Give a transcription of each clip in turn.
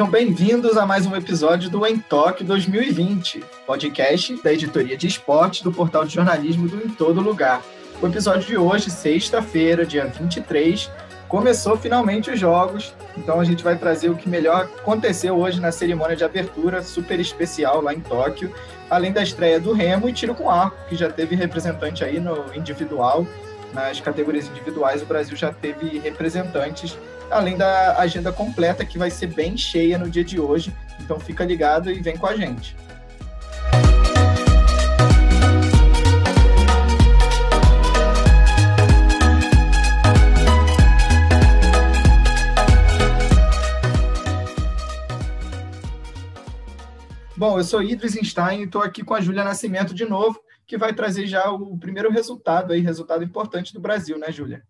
Sejam bem-vindos a mais um episódio do Em Toque 2020, podcast da editoria de esporte do portal de jornalismo do Em Todo Lugar. O episódio de hoje, sexta-feira, dia 23, começou finalmente os jogos, então a gente vai trazer o que melhor aconteceu hoje na cerimônia de abertura, super especial lá em Tóquio, além da estreia do Remo e tiro com arco, que já teve representante aí no individual. Nas categorias individuais, o Brasil já teve representantes além da agenda completa que vai ser bem cheia no dia de hoje. Então fica ligado e vem com a gente. Bom, eu sou Idris Einstein e estou aqui com a Júlia Nascimento de novo, que vai trazer já o primeiro resultado aí, resultado importante do Brasil, né, Júlia?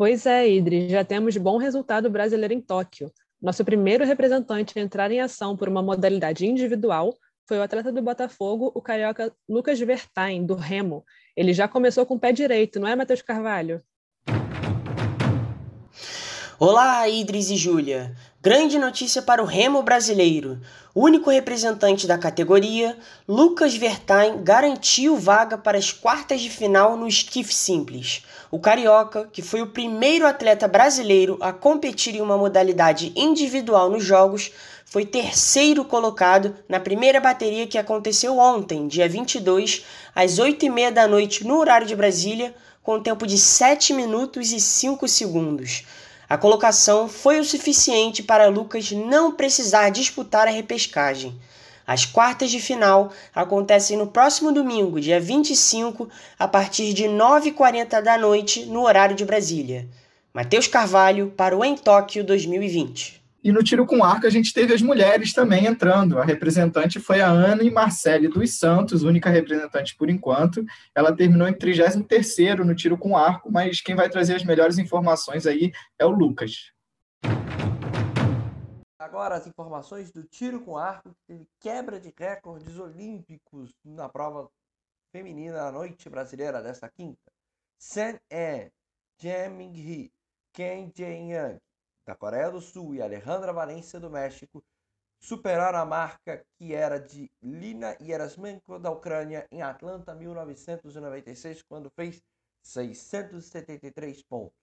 Pois é, Idris, já temos bom resultado brasileiro em Tóquio. Nosso primeiro representante a entrar em ação por uma modalidade individual foi o atleta do Botafogo, o carioca Lucas Vertain, do Remo. Ele já começou com o pé direito, não é, Matheus Carvalho? Olá, Idris e Júlia. Grande notícia para o remo brasileiro. O único representante da categoria, Lucas Vertain, garantiu vaga para as quartas de final no esquife simples. O carioca, que foi o primeiro atleta brasileiro a competir em uma modalidade individual nos Jogos, foi terceiro colocado na primeira bateria que aconteceu ontem, dia 22, às 8h30 da noite, no horário de Brasília, com tempo de 7 minutos e 5 segundos. A colocação foi o suficiente para Lucas não precisar disputar a repescagem. As quartas de final acontecem no próximo domingo, dia 25, a partir de 9h40 da noite, no horário de Brasília. Matheus Carvalho para o Em Tóquio 2020. E no tiro com arco a gente teve as mulheres também entrando. A representante foi a Ana e Marcele dos Santos, única representante por enquanto. Ela terminou em 33º no tiro com arco, mas quem vai trazer as melhores informações aí é o Lucas. Agora as informações do tiro com arco, teve quebra de recordes olímpicos na prova feminina à noite brasileira desta quinta. Sen E, Jae Hee, Ken Jae-young, da Coreia do Sul e Alejandra Valência do México superaram a marca que era de Lina Yerasmenko da Ucrânia em Atlanta 1996, quando fez 673 pontos.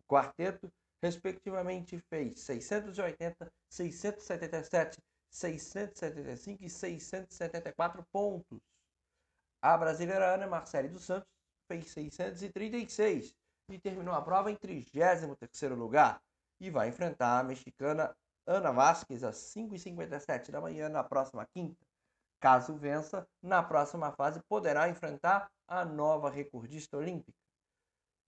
O quarteto, respectivamente, fez 680, 677, 675 e 674 pontos. A brasileira Ana Marcele dos Santos fez 636 e terminou a prova em 33º lugar e vai enfrentar a mexicana Ana Vasquez às 5h57 da manhã na próxima quinta. Caso vença, na próxima fase poderá enfrentar a nova recordista olímpica.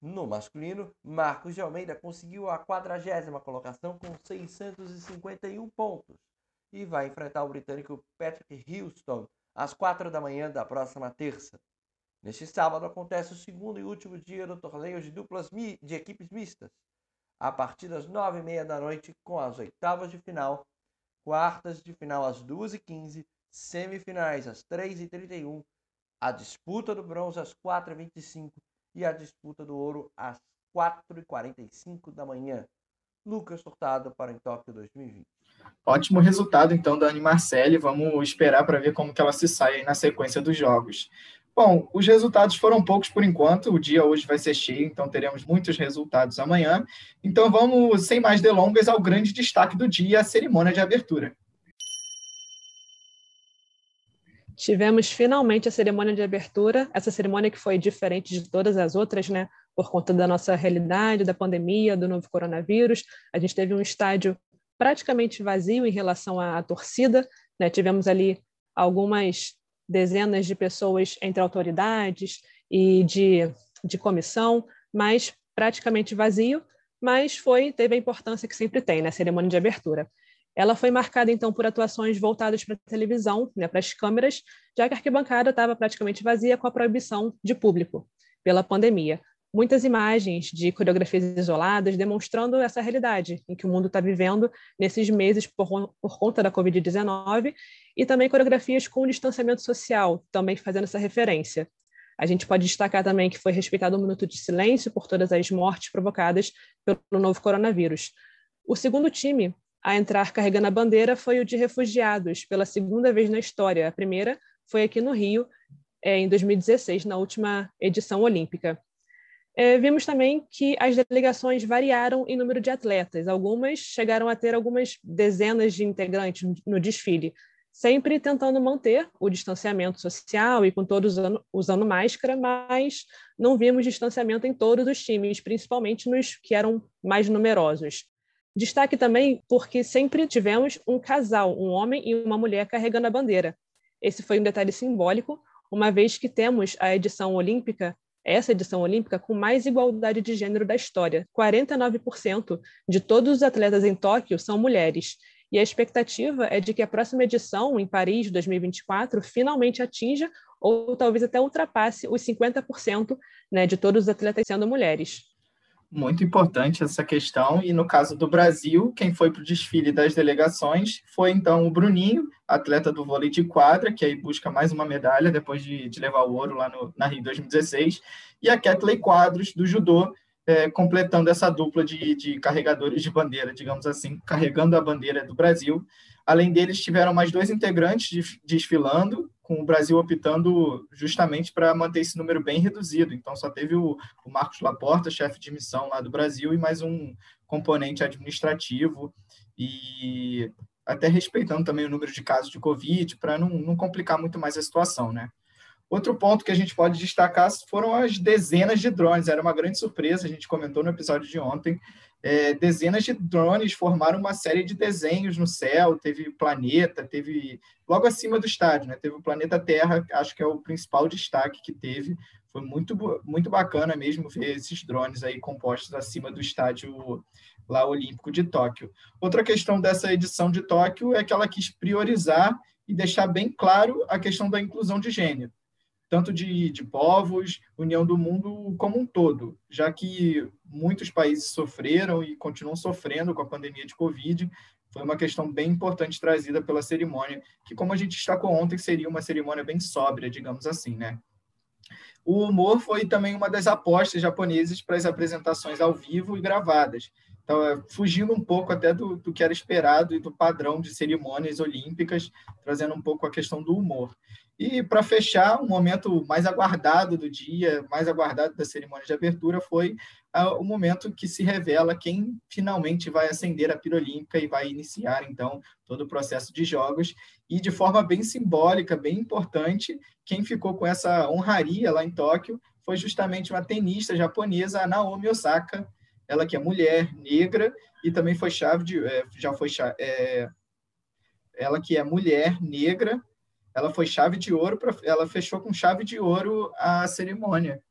No masculino, Marcos de Almeida conseguiu a quadragésima colocação com 651 pontos e vai enfrentar o britânico Patrick Houston às 4 da manhã da próxima terça. Neste sábado acontece o segundo e último dia do torneio de duplas de equipes mistas a partir das nove e meia da noite com as oitavas de final, quartas de final às duas e quinze, semifinais às três e trinta e um, a disputa do bronze às quatro e vinte e cinco e a disputa do ouro às quatro e quarenta e cinco da manhã. Lucas Tortado para em Tóquio 2020. Ótimo resultado, então, da Anne Marcelli. Vamos esperar para ver como que ela se sai na sequência dos jogos. Bom, os resultados foram poucos por enquanto. O dia hoje vai ser cheio, então teremos muitos resultados amanhã. Então vamos, sem mais delongas, ao grande destaque do dia, a cerimônia de abertura. Tivemos finalmente a cerimônia de abertura, essa cerimônia que foi diferente de todas as outras, né? Por conta da nossa realidade, da pandemia, do novo coronavírus. A gente teve um estádio praticamente vazio em relação à torcida, né? Tivemos ali algumas dezenas de pessoas entre autoridades e de, de comissão, mas praticamente vazio, mas foi teve a importância que sempre tem na né, cerimônia de abertura. Ela foi marcada então por atuações voltadas para a televisão, né, para as câmeras, já que a arquibancada estava praticamente vazia com a proibição de público pela pandemia. Muitas imagens de coreografias isoladas demonstrando essa realidade em que o mundo está vivendo nesses meses por, por conta da Covid-19 e também coreografias com distanciamento social, também fazendo essa referência. A gente pode destacar também que foi respeitado um minuto de silêncio por todas as mortes provocadas pelo novo coronavírus. O segundo time a entrar carregando a bandeira foi o de refugiados, pela segunda vez na história. A primeira foi aqui no Rio, é, em 2016, na última edição olímpica. É, vimos também que as delegações variaram em número de atletas. Algumas chegaram a ter algumas dezenas de integrantes no desfile, sempre tentando manter o distanciamento social e com todos usando, usando máscara, mas não vimos distanciamento em todos os times, principalmente nos que eram mais numerosos. Destaque também porque sempre tivemos um casal, um homem e uma mulher carregando a bandeira. Esse foi um detalhe simbólico, uma vez que temos a edição olímpica, essa edição olímpica, com mais igualdade de gênero da história. 49% de todos os atletas em Tóquio são mulheres. E a expectativa é de que a próxima edição, em Paris, 2024, finalmente atinja ou talvez até ultrapasse os 50% né, de todos os atletas sendo mulheres. Muito importante essa questão. E no caso do Brasil, quem foi para o desfile das delegações foi então o Bruninho, atleta do vôlei de quadra, que aí busca mais uma medalha depois de, de levar o ouro lá no, na Rio 2016, e a Kathleen Quadros, do judô, é, completando essa dupla de, de carregadores de bandeira, digamos assim, carregando a bandeira do Brasil. Além deles, tiveram mais dois integrantes desfilando, com o Brasil optando justamente para manter esse número bem reduzido. Então, só teve o, o Marcos Laporta, chefe de missão lá do Brasil, e mais um componente administrativo, e até respeitando também o número de casos de Covid, para não, não complicar muito mais a situação, né? Outro ponto que a gente pode destacar foram as dezenas de drones. Era uma grande surpresa, a gente comentou no episódio de ontem. É, dezenas de drones formaram uma série de desenhos no céu. Teve planeta, teve logo acima do estádio, né? Teve o planeta Terra, acho que é o principal destaque que teve. Foi muito, muito bacana mesmo ver esses drones aí compostos acima do estádio lá olímpico de Tóquio. Outra questão dessa edição de Tóquio é que ela quis priorizar e deixar bem claro a questão da inclusão de gênero tanto de, de povos, união do mundo como um todo, já que muitos países sofreram e continuam sofrendo com a pandemia de Covid. Foi uma questão bem importante trazida pela cerimônia, que, como a gente destacou ontem, seria uma cerimônia bem sóbria, digamos assim, né? O humor foi também uma das apostas japonesas para as apresentações ao vivo e gravadas. Então, é, fugindo um pouco até do, do que era esperado e do padrão de cerimônias olímpicas, trazendo um pouco a questão do humor. E para fechar, o um momento mais aguardado do dia, mais aguardado da cerimônia de abertura, foi uh, o momento que se revela quem finalmente vai acender a pira olímpica e vai iniciar, então, todo o processo de jogos. E de forma bem simbólica, bem importante, quem ficou com essa honraria lá em Tóquio foi justamente uma tenista japonesa, Naomi Osaka, ela que é mulher, negra, e também foi chave de. É, já foi. É, ela que é mulher, negra, ela foi chave de ouro, pra, ela fechou com chave de ouro a cerimônia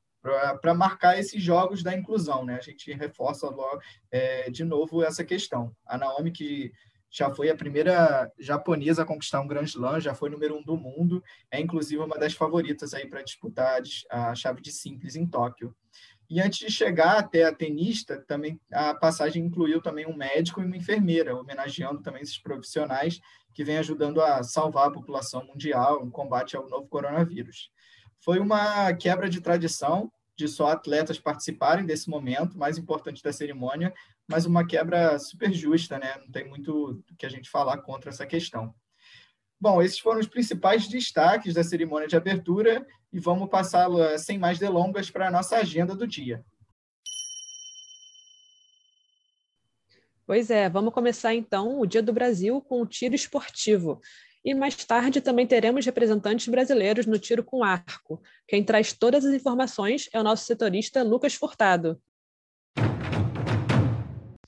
para marcar esses jogos da inclusão, né? A gente reforça logo, é, de novo essa questão. A Naomi, que já foi a primeira japonesa a conquistar um Grand Slam, já foi número um do mundo, é inclusive uma das favoritas aí para disputar a chave de simples em Tóquio. E antes de chegar até a tenista, também a passagem incluiu também um médico e uma enfermeira, homenageando também esses profissionais que vêm ajudando a salvar a população mundial no combate ao novo coronavírus. Foi uma quebra de tradição de só atletas participarem desse momento, mais importante da cerimônia, mas uma quebra super justa, né? Não tem muito que a gente falar contra essa questão. Bom, esses foram os principais destaques da cerimônia de abertura e vamos passar sem mais delongas para a nossa agenda do dia. Pois é, vamos começar então o Dia do Brasil com o tiro esportivo. E mais tarde também teremos representantes brasileiros no tiro com arco. Quem traz todas as informações é o nosso setorista Lucas Furtado.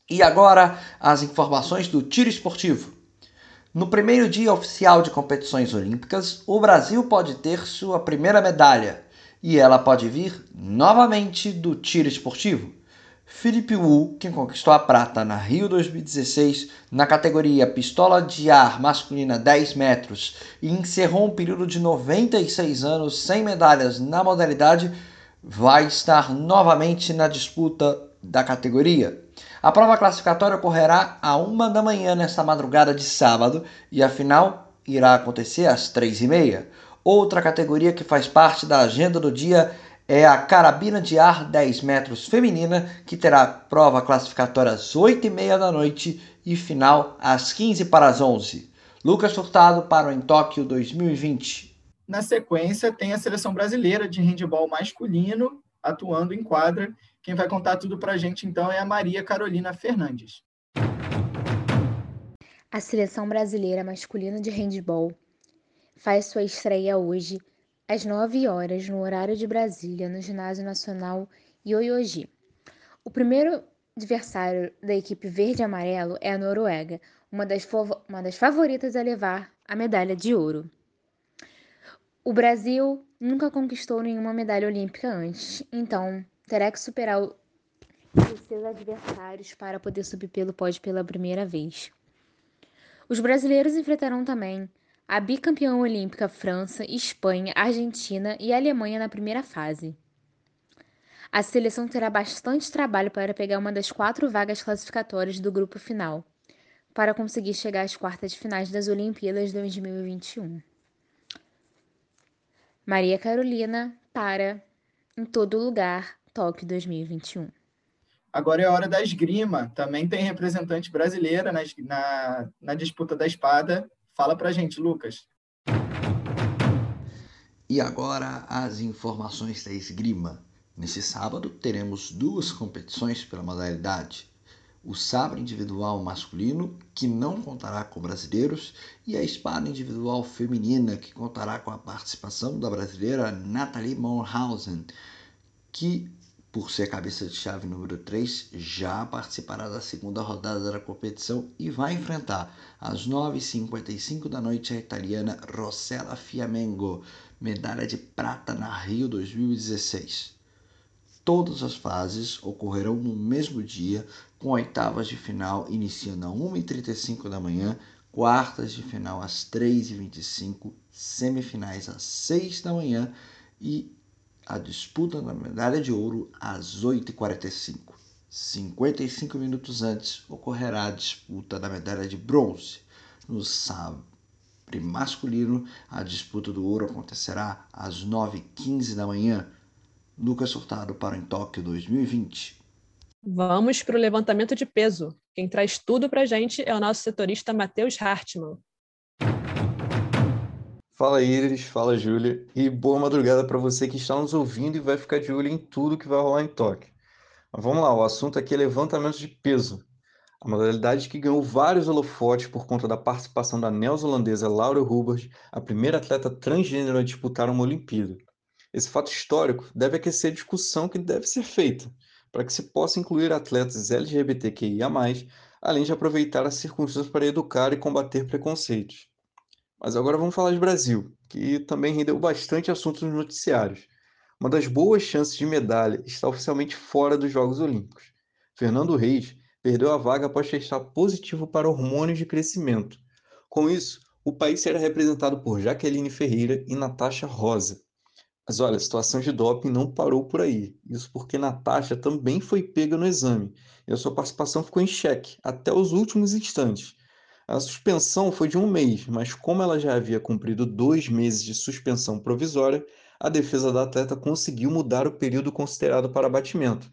E agora as informações do tiro esportivo. No primeiro dia oficial de competições olímpicas, o Brasil pode ter sua primeira medalha e ela pode vir novamente do tiro esportivo. Felipe Wu, quem conquistou a prata na Rio 2016 na categoria pistola de ar masculina 10 metros e encerrou um período de 96 anos sem medalhas na modalidade, vai estar novamente na disputa da categoria. A prova classificatória ocorrerá a uma da manhã nesta madrugada de sábado e a final irá acontecer às três e meia. Outra categoria que faz parte da agenda do dia é a carabina de ar 10 metros feminina, que terá prova classificatória às 8h30 da noite e final às 15 para as 11. Lucas Furtado para o Em Tóquio 2020. Na sequência, tem a seleção brasileira de handebol masculino atuando em quadra. Quem vai contar tudo para a gente, então, é a Maria Carolina Fernandes. A seleção brasileira masculina de handebol faz sua estreia hoje às 9 horas, no horário de Brasília, no Ginásio Nacional Ioiôji. O primeiro adversário da equipe verde e amarelo é a Noruega, uma das, uma das favoritas a levar a medalha de ouro. O Brasil nunca conquistou nenhuma medalha olímpica antes, então terá que superar os seus adversários para poder subir pelo pódio pela primeira vez. Os brasileiros enfrentarão também a bicampeã olímpica França, Espanha, Argentina e Alemanha na primeira fase. A seleção terá bastante trabalho para pegar uma das quatro vagas classificatórias do grupo final, para conseguir chegar às quartas de finais das Olimpíadas 2021. Maria Carolina para Em Todo Lugar, Tóquio 2021. Agora é a hora da esgrima. Também tem representante brasileira na, na, na disputa da espada Fala pra gente, Lucas. E agora as informações da esgrima. Nesse sábado teremos duas competições pela modalidade. O sabre individual masculino, que não contará com brasileiros, e a espada individual feminina, que contará com a participação da brasileira Nathalie Monhausen, que por ser cabeça de chave número 3, já participará da segunda rodada da competição e vai enfrentar às 9h55 da noite a italiana Rossella Fiamengo, medalha de prata na Rio 2016. Todas as fases ocorrerão no mesmo dia, com oitavas de final iniciando às 1h35 da manhã, quartas de final às 3h25, semifinais às 6 da manhã e a disputa da medalha de ouro às 8h45. 55 minutos antes ocorrerá a disputa da medalha de bronze. No sabre masculino, a disputa do ouro acontecerá às 9h15 da manhã. Lucas Sortado para o Tóquio 2020. Vamos para o levantamento de peso. Quem traz tudo para a gente é o nosso setorista Matheus Hartmann. Fala Iris, fala Júlia, e boa madrugada para você que está nos ouvindo e vai ficar de olho em tudo que vai rolar em Tóquio. Mas vamos lá, o assunto aqui é levantamento de peso. A modalidade que ganhou vários holofotes por conta da participação da neozelandesa Laura Hubbard, a primeira atleta transgênero a disputar uma Olimpíada. Esse fato histórico deve aquecer a discussão que deve ser feita, para que se possa incluir atletas LGBTQIA+, além de aproveitar as circunstâncias para educar e combater preconceitos. Mas agora vamos falar de Brasil, que também rendeu bastante assunto nos noticiários. Uma das boas chances de medalha está oficialmente fora dos Jogos Olímpicos. Fernando Reis perdeu a vaga após testar positivo para hormônios de crescimento. Com isso, o país será representado por Jaqueline Ferreira e Natasha Rosa. Mas olha, a situação de doping não parou por aí. Isso porque Natasha também foi pega no exame e a sua participação ficou em xeque até os últimos instantes. A suspensão foi de um mês, mas como ela já havia cumprido dois meses de suspensão provisória, a defesa da atleta conseguiu mudar o período considerado para abatimento.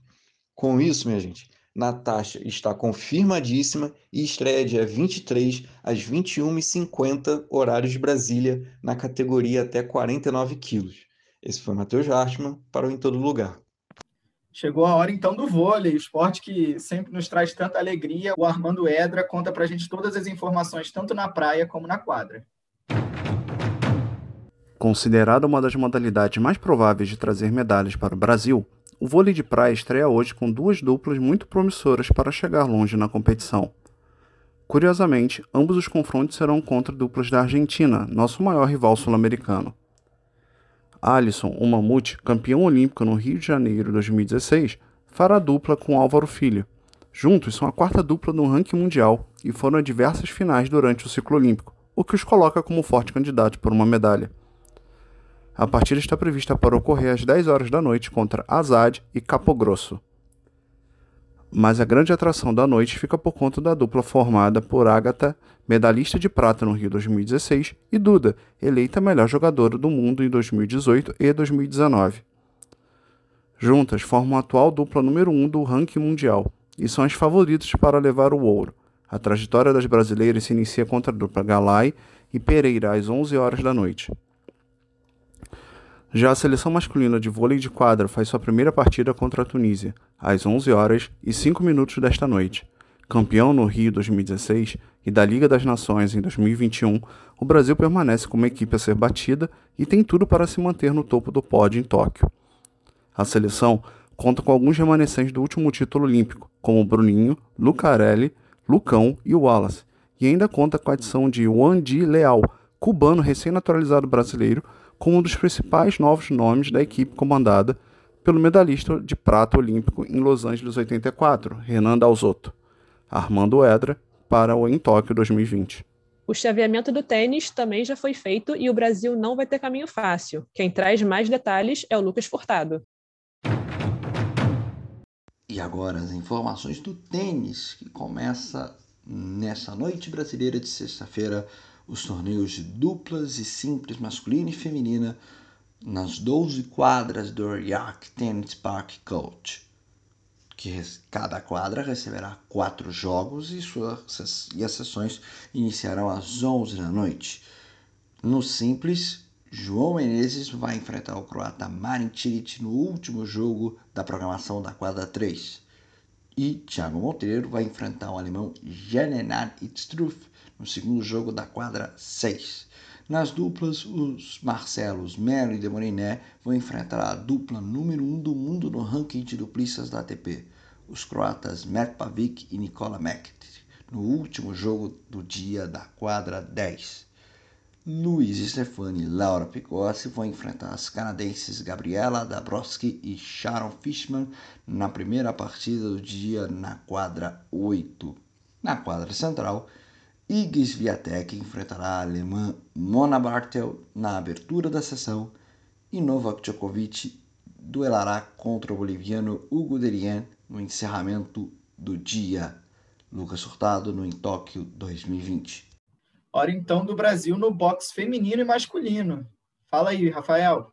Com isso, minha gente, Natasha está confirmadíssima e estreia dia 23 às 21h50, horários de Brasília, na categoria até 49 quilos. Esse foi Matheus Hartmann para o Em Todo Lugar. Chegou a hora então do vôlei, o esporte que sempre nos traz tanta alegria. O Armando Edra conta para a gente todas as informações, tanto na praia como na quadra. Considerada uma das modalidades mais prováveis de trazer medalhas para o Brasil, o vôlei de praia estreia hoje com duas duplas muito promissoras para chegar longe na competição. Curiosamente, ambos os confrontos serão contra duplas da Argentina, nosso maior rival sul-americano. Alisson, o Mamute, campeão olímpico no Rio de Janeiro 2016, fará dupla com Álvaro Filho. Juntos são a quarta dupla no ranking mundial e foram a diversas finais durante o ciclo olímpico, o que os coloca como forte candidato por uma medalha. A partida está prevista para ocorrer às 10 horas da noite contra Azad e Capo Grosso mas a grande atração da noite fica por conta da dupla formada por Agatha, medalhista de prata no Rio 2016, e Duda, eleita melhor jogadora do mundo em 2018 e 2019. Juntas formam a atual dupla número 1 um do ranking mundial e são as favoritas para levar o ouro. A trajetória das brasileiras se inicia contra a dupla Galay e Pereira às 11 horas da noite. Já a seleção masculina de vôlei de quadra faz sua primeira partida contra a Tunísia, às 11 horas e 5 minutos desta noite. Campeão no Rio 2016 e da Liga das Nações em 2021, o Brasil permanece como equipe a ser batida e tem tudo para se manter no topo do pódio em Tóquio. A seleção conta com alguns remanescentes do último título olímpico, como Bruninho, Lucarelli, Lucão e Wallace, e ainda conta com a adição de Wandi Leal, cubano recém-naturalizado brasileiro, como um dos principais novos nomes da equipe comandada pelo medalhista de prata olímpico em Los Angeles 84, Renan Dalzotto, Armando Edra, para o em Tóquio 2020. O chaveamento do tênis também já foi feito e o Brasil não vai ter caminho fácil. Quem traz mais detalhes é o Lucas Furtado. E agora as informações do tênis, que começa nessa noite brasileira de sexta-feira os torneios de duplas e simples masculina e feminina nas 12 quadras do Yak Tennis Park Coach, que cada quadra receberá quatro jogos e, suas, e as sessões iniciarão às 11 da noite. No simples, João Menezes vai enfrentar o croata Marin Cilic no último jogo da programação da quadra 3. E Thiago Monteiro vai enfrentar o alemão Jenenar Itstruff no segundo jogo da quadra 6. Nas duplas, os Marcelos Melo e Demoriné vão enfrentar a dupla número 1 um do mundo no ranking de duplistas da ATP, os croatas Matt Pavic e Nikola Mektic, no último jogo do dia da quadra 10. Luiz Stefani e Laura Picossi vão enfrentar as canadenses Gabriela Dabrowski e Sharon Fishman na primeira partida do dia na quadra 8. Na quadra central, Igis Viatek enfrentará a alemã Mona Bartel na abertura da sessão e Novak Djokovic duelará contra o boliviano Hugo Derian no encerramento do dia. Lucas Hurtado no em Tóquio 2020. Hora então do Brasil no boxe feminino e masculino. Fala aí, Rafael.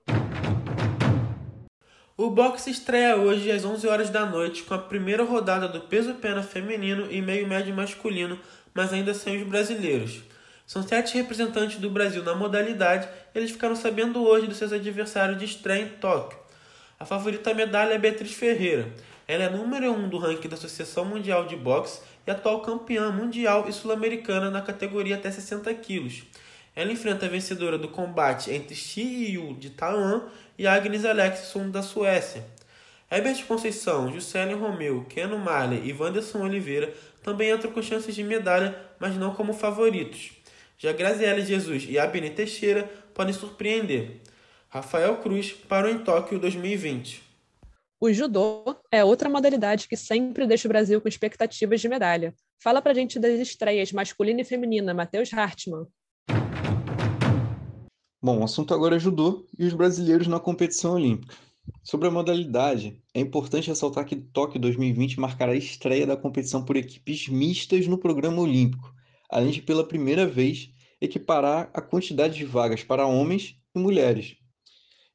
O boxe estreia hoje às 11 horas da noite com a primeira rodada do peso pena feminino e meio médio masculino mas ainda sem os brasileiros. São sete representantes do Brasil na modalidade e eles ficaram sabendo hoje dos seus adversários de estreia em Tóquio. A favorita medalha é Beatriz Ferreira. Ela é número 1 um do ranking da Associação Mundial de Boxe e atual campeã mundial e sul-americana na categoria até 60 quilos. Ela enfrenta a vencedora do combate entre Shi Yu de Taiwan e Agnes Alexson da Suécia. Herbert Conceição, Juscelio Romeu, Keno Marley e Wanderson Oliveira também entram com chances de medalha, mas não como favoritos. Já Graziele Jesus e Abine Teixeira podem surpreender. Rafael Cruz parou em Tóquio 2020. O judô é outra modalidade que sempre deixa o Brasil com expectativas de medalha. Fala pra gente das estreias masculina e feminina, Matheus Hartmann. Bom, o assunto agora é judô e os brasileiros na competição olímpica. Sobre a modalidade, é importante ressaltar que Tóquio 2020 marcará a estreia da competição por equipes mistas no programa olímpico, além de, pela primeira vez, equiparar a quantidade de vagas para homens e mulheres.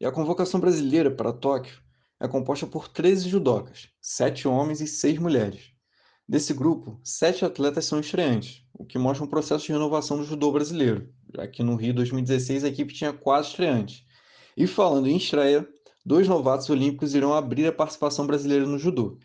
E a convocação brasileira para Tóquio é composta por 13 judocas, 7 homens e 6 mulheres. Desse grupo, 7 atletas são estreantes, o que mostra um processo de renovação do judô brasileiro, já que no Rio 2016 a equipe tinha quatro estreantes. E falando em estreia, dois novatos olímpicos irão abrir a participação brasileira no judô.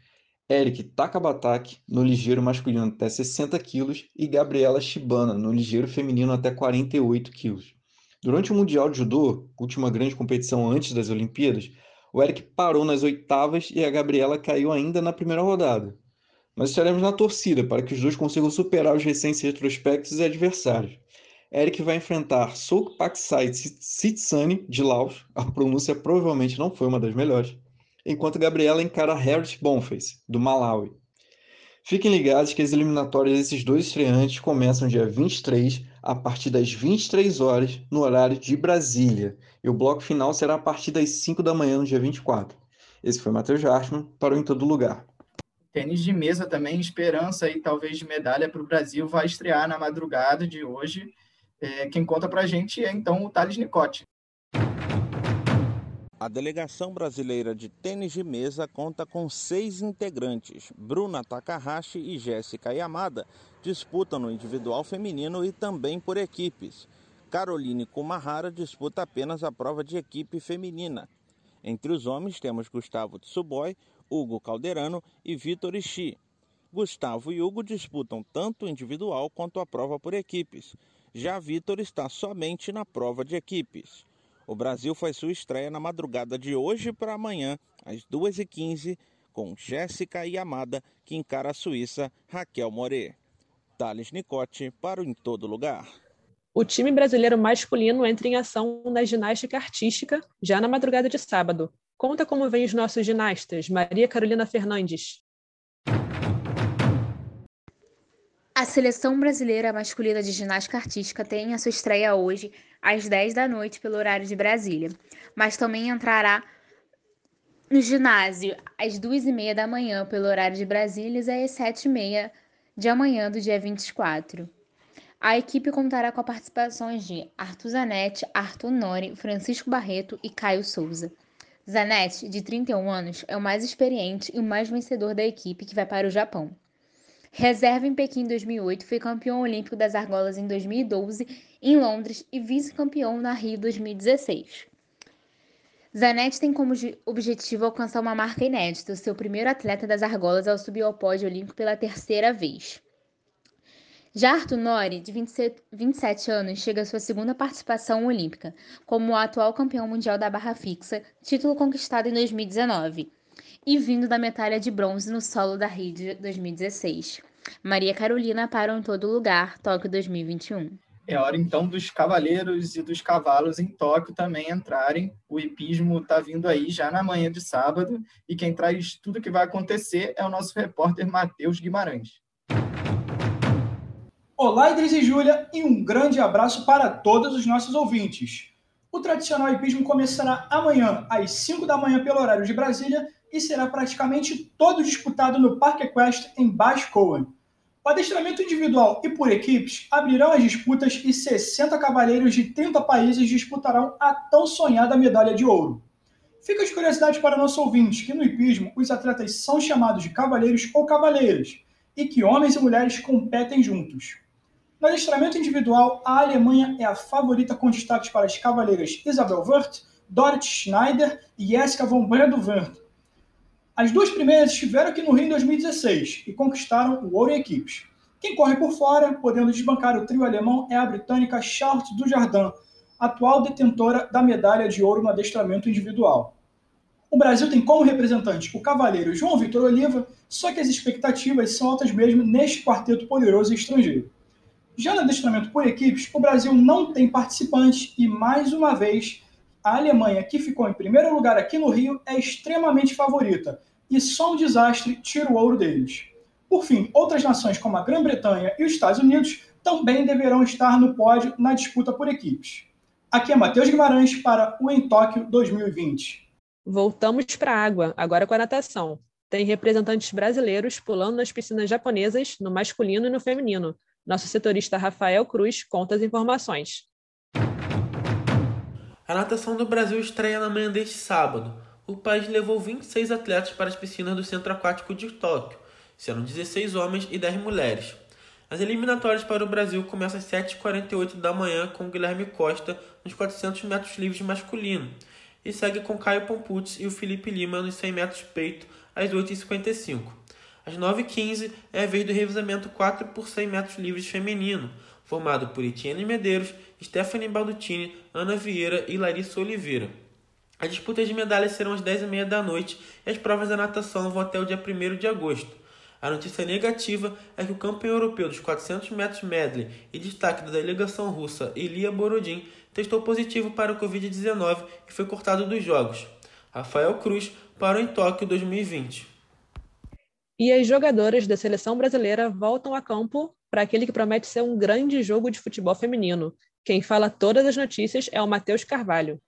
Eric Takabataki, no ligeiro masculino até 60 quilos, e Gabriela Shibana, no ligeiro feminino até 48 quilos. Durante o Mundial de Judô, última grande competição antes das Olimpíadas, o Eric parou nas oitavas e a Gabriela caiu ainda na primeira rodada. Mas estaremos na torcida para que os dois consigam superar os recentes retrospectos e adversários. Eric vai enfrentar Souk Paksai Sitsani, de Laos, a pronúncia provavelmente não foi uma das melhores, enquanto Gabriela encara Harris Bonface, do Malawi. Fiquem ligados que as eliminatórias desses dois estreantes começam dia 23, a partir das 23 horas, no horário de Brasília, e o bloco final será a partir das 5 da manhã no dia 24. Esse foi Matheus Hartmann, para o Em Todo Lugar. Tênis de mesa também, esperança e talvez de medalha para o Brasil, vai estrear na madrugada de hoje é, quem conta para a gente é então o Thales Nicote. A delegação brasileira de tênis de mesa conta com seis integrantes. Bruna Takahashi e Jéssica Yamada disputam no individual feminino e também por equipes. Caroline Kumahara disputa apenas a prova de equipe feminina. Entre os homens temos Gustavo Tsuboi, Hugo Calderano e Vitor Ishii. Gustavo e Hugo disputam tanto o individual quanto a prova por equipes. Já Vitor está somente na prova de equipes. O Brasil faz sua estreia na madrugada de hoje para amanhã, às 2h15, com Jéssica Yamada, que encara a Suíça Raquel More. Thales Nicote para o Em Todo Lugar. O time brasileiro masculino entra em ação na ginástica artística já na madrugada de sábado. Conta como vêm os nossos ginastas, Maria Carolina Fernandes. A seleção brasileira masculina de ginástica artística tem a sua estreia hoje, às 10 da noite, pelo horário de Brasília, mas também entrará no ginásio às 2h30 da manhã, pelo horário de Brasília, e às 7h30 de amanhã do dia 24. A equipe contará com a participações de Arthur Zanetti, Arthur Nori, Francisco Barreto e Caio Souza. Zanetti, de 31 anos, é o mais experiente e o mais vencedor da equipe que vai para o Japão. Reserva em Pequim em 2008, foi campeão olímpico das argolas em 2012 em Londres e vice-campeão na Rio 2016. Zanetti tem como objetivo alcançar uma marca inédita, seu primeiro atleta das argolas ao subir ao pódio olímpico pela terceira vez. Já Arthur Nori, de 27 anos, chega à sua segunda participação olímpica, como o atual campeão mundial da barra fixa, título conquistado em 2019 e vindo da medalha de bronze no solo da Rio de 2016. Maria Carolina para em todo lugar, Tóquio 2021. É hora então dos cavaleiros e dos cavalos em Tóquio também entrarem. O hipismo está vindo aí já na manhã de sábado e quem traz tudo o que vai acontecer é o nosso repórter Matheus Guimarães. Olá, Idris e Júlia, e um grande abraço para todos os nossos ouvintes. O tradicional hipismo começará amanhã, às 5 da manhã, pelo horário de Brasília, e será praticamente todo disputado no Parque Equestre em Bascoa. O adestramento individual e por equipes abrirão as disputas e 60 cavaleiros de 30 países disputarão a tão sonhada medalha de ouro. Fica de curiosidade para nosso ouvinte que no hipismo os atletas são chamados de cavaleiros ou cavaleiras e que homens e mulheres competem juntos. No adestramento individual, a Alemanha é a favorita com destaques para as cavaleiras Isabel Wirth, Dorothy Schneider e Jessica von Bredow-Wirth, as duas primeiras estiveram aqui no Rio em 2016 e conquistaram o ouro em equipes. Quem corre por fora, podendo desbancar o trio alemão, é a britânica Charlotte Dujardin, atual detentora da medalha de ouro no adestramento individual. O Brasil tem como representante o cavaleiro João Vitor Oliva, só que as expectativas são altas mesmo neste quarteto poderoso estrangeiro. Já no adestramento por equipes, o Brasil não tem participantes e, mais uma vez, a Alemanha, que ficou em primeiro lugar aqui no Rio, é extremamente favorita e só um desastre tira o ouro deles. Por fim, outras nações como a Grã-Bretanha e os Estados Unidos também deverão estar no pódio na disputa por equipes. Aqui é Matheus Guimarães para o Em Tóquio 2020. Voltamos para a água, agora com a natação. Tem representantes brasileiros pulando nas piscinas japonesas, no masculino e no feminino. Nosso setorista Rafael Cruz conta as informações. A natação do Brasil estreia na manhã deste sábado. O país levou 26 atletas para as piscinas do Centro Aquático de Tóquio, sendo 16 homens e 10 mulheres. As eliminatórias para o Brasil começam às 7h48 da manhã com Guilherme Costa nos 400 metros livres masculino e segue com Caio Pomputz e o Felipe Lima nos 100 metros peito às 8h55. Às 9h15 é a vez do revezamento 4 por 100 metros livres feminino, formado por Etienne Medeiros, Stephanie Baldutini, Ana Vieira e Larissa Oliveira. As disputas de medalhas serão às 10h30 da noite e as provas da natação vão até o dia 1 de agosto. A notícia negativa é que o campeão europeu dos 400 metros medley e destaque da delegação russa Ilia Borodin testou positivo para o Covid-19 e foi cortado dos Jogos. Rafael Cruz parou em Tóquio 2020. E as jogadoras da seleção brasileira voltam a campo para aquele que promete ser um grande jogo de futebol feminino. Quem fala todas as notícias é o Matheus Carvalho.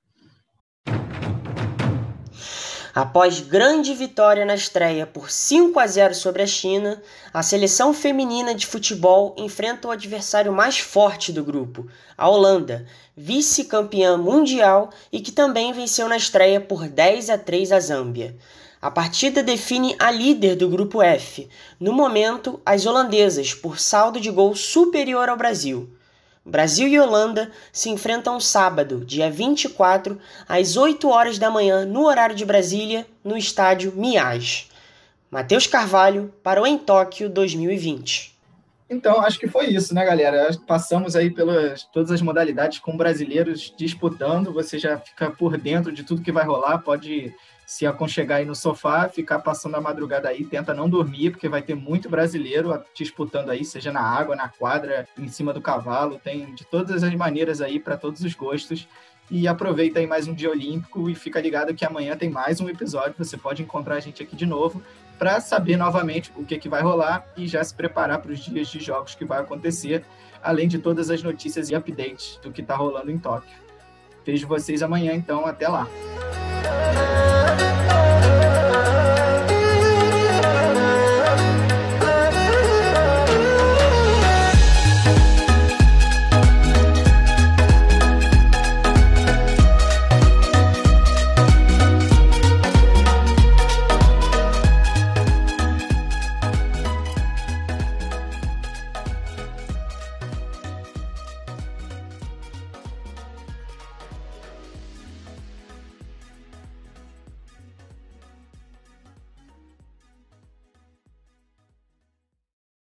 Após grande vitória na estreia por 5 a 0 sobre a China, a seleção feminina de futebol enfrenta o adversário mais forte do grupo, a Holanda, vice-campeã mundial e que também venceu na estreia por 10 a 3 a Zâmbia. A partida define a líder do grupo F, no momento as holandesas, por saldo de gol superior ao Brasil. Brasil e Holanda se enfrentam sábado, dia 24, às 8 horas da manhã, no horário de Brasília, no estádio Miage. Matheus Carvalho para o Em Tóquio 2020. Então, acho que foi isso, né, galera? Passamos aí pelas todas as modalidades com brasileiros disputando. Você já fica por dentro de tudo que vai rolar, pode se aconchegar aí no sofá, ficar passando a madrugada aí, tenta não dormir, porque vai ter muito brasileiro disputando aí, seja na água, na quadra, em cima do cavalo, tem de todas as maneiras aí para todos os gostos. E aproveita aí mais um dia olímpico e fica ligado que amanhã tem mais um episódio, você pode encontrar a gente aqui de novo para saber novamente o que, que vai rolar e já se preparar para os dias de jogos que vai acontecer, além de todas as notícias e updates do que está rolando em Tóquio. Vejo vocês amanhã, então, até lá.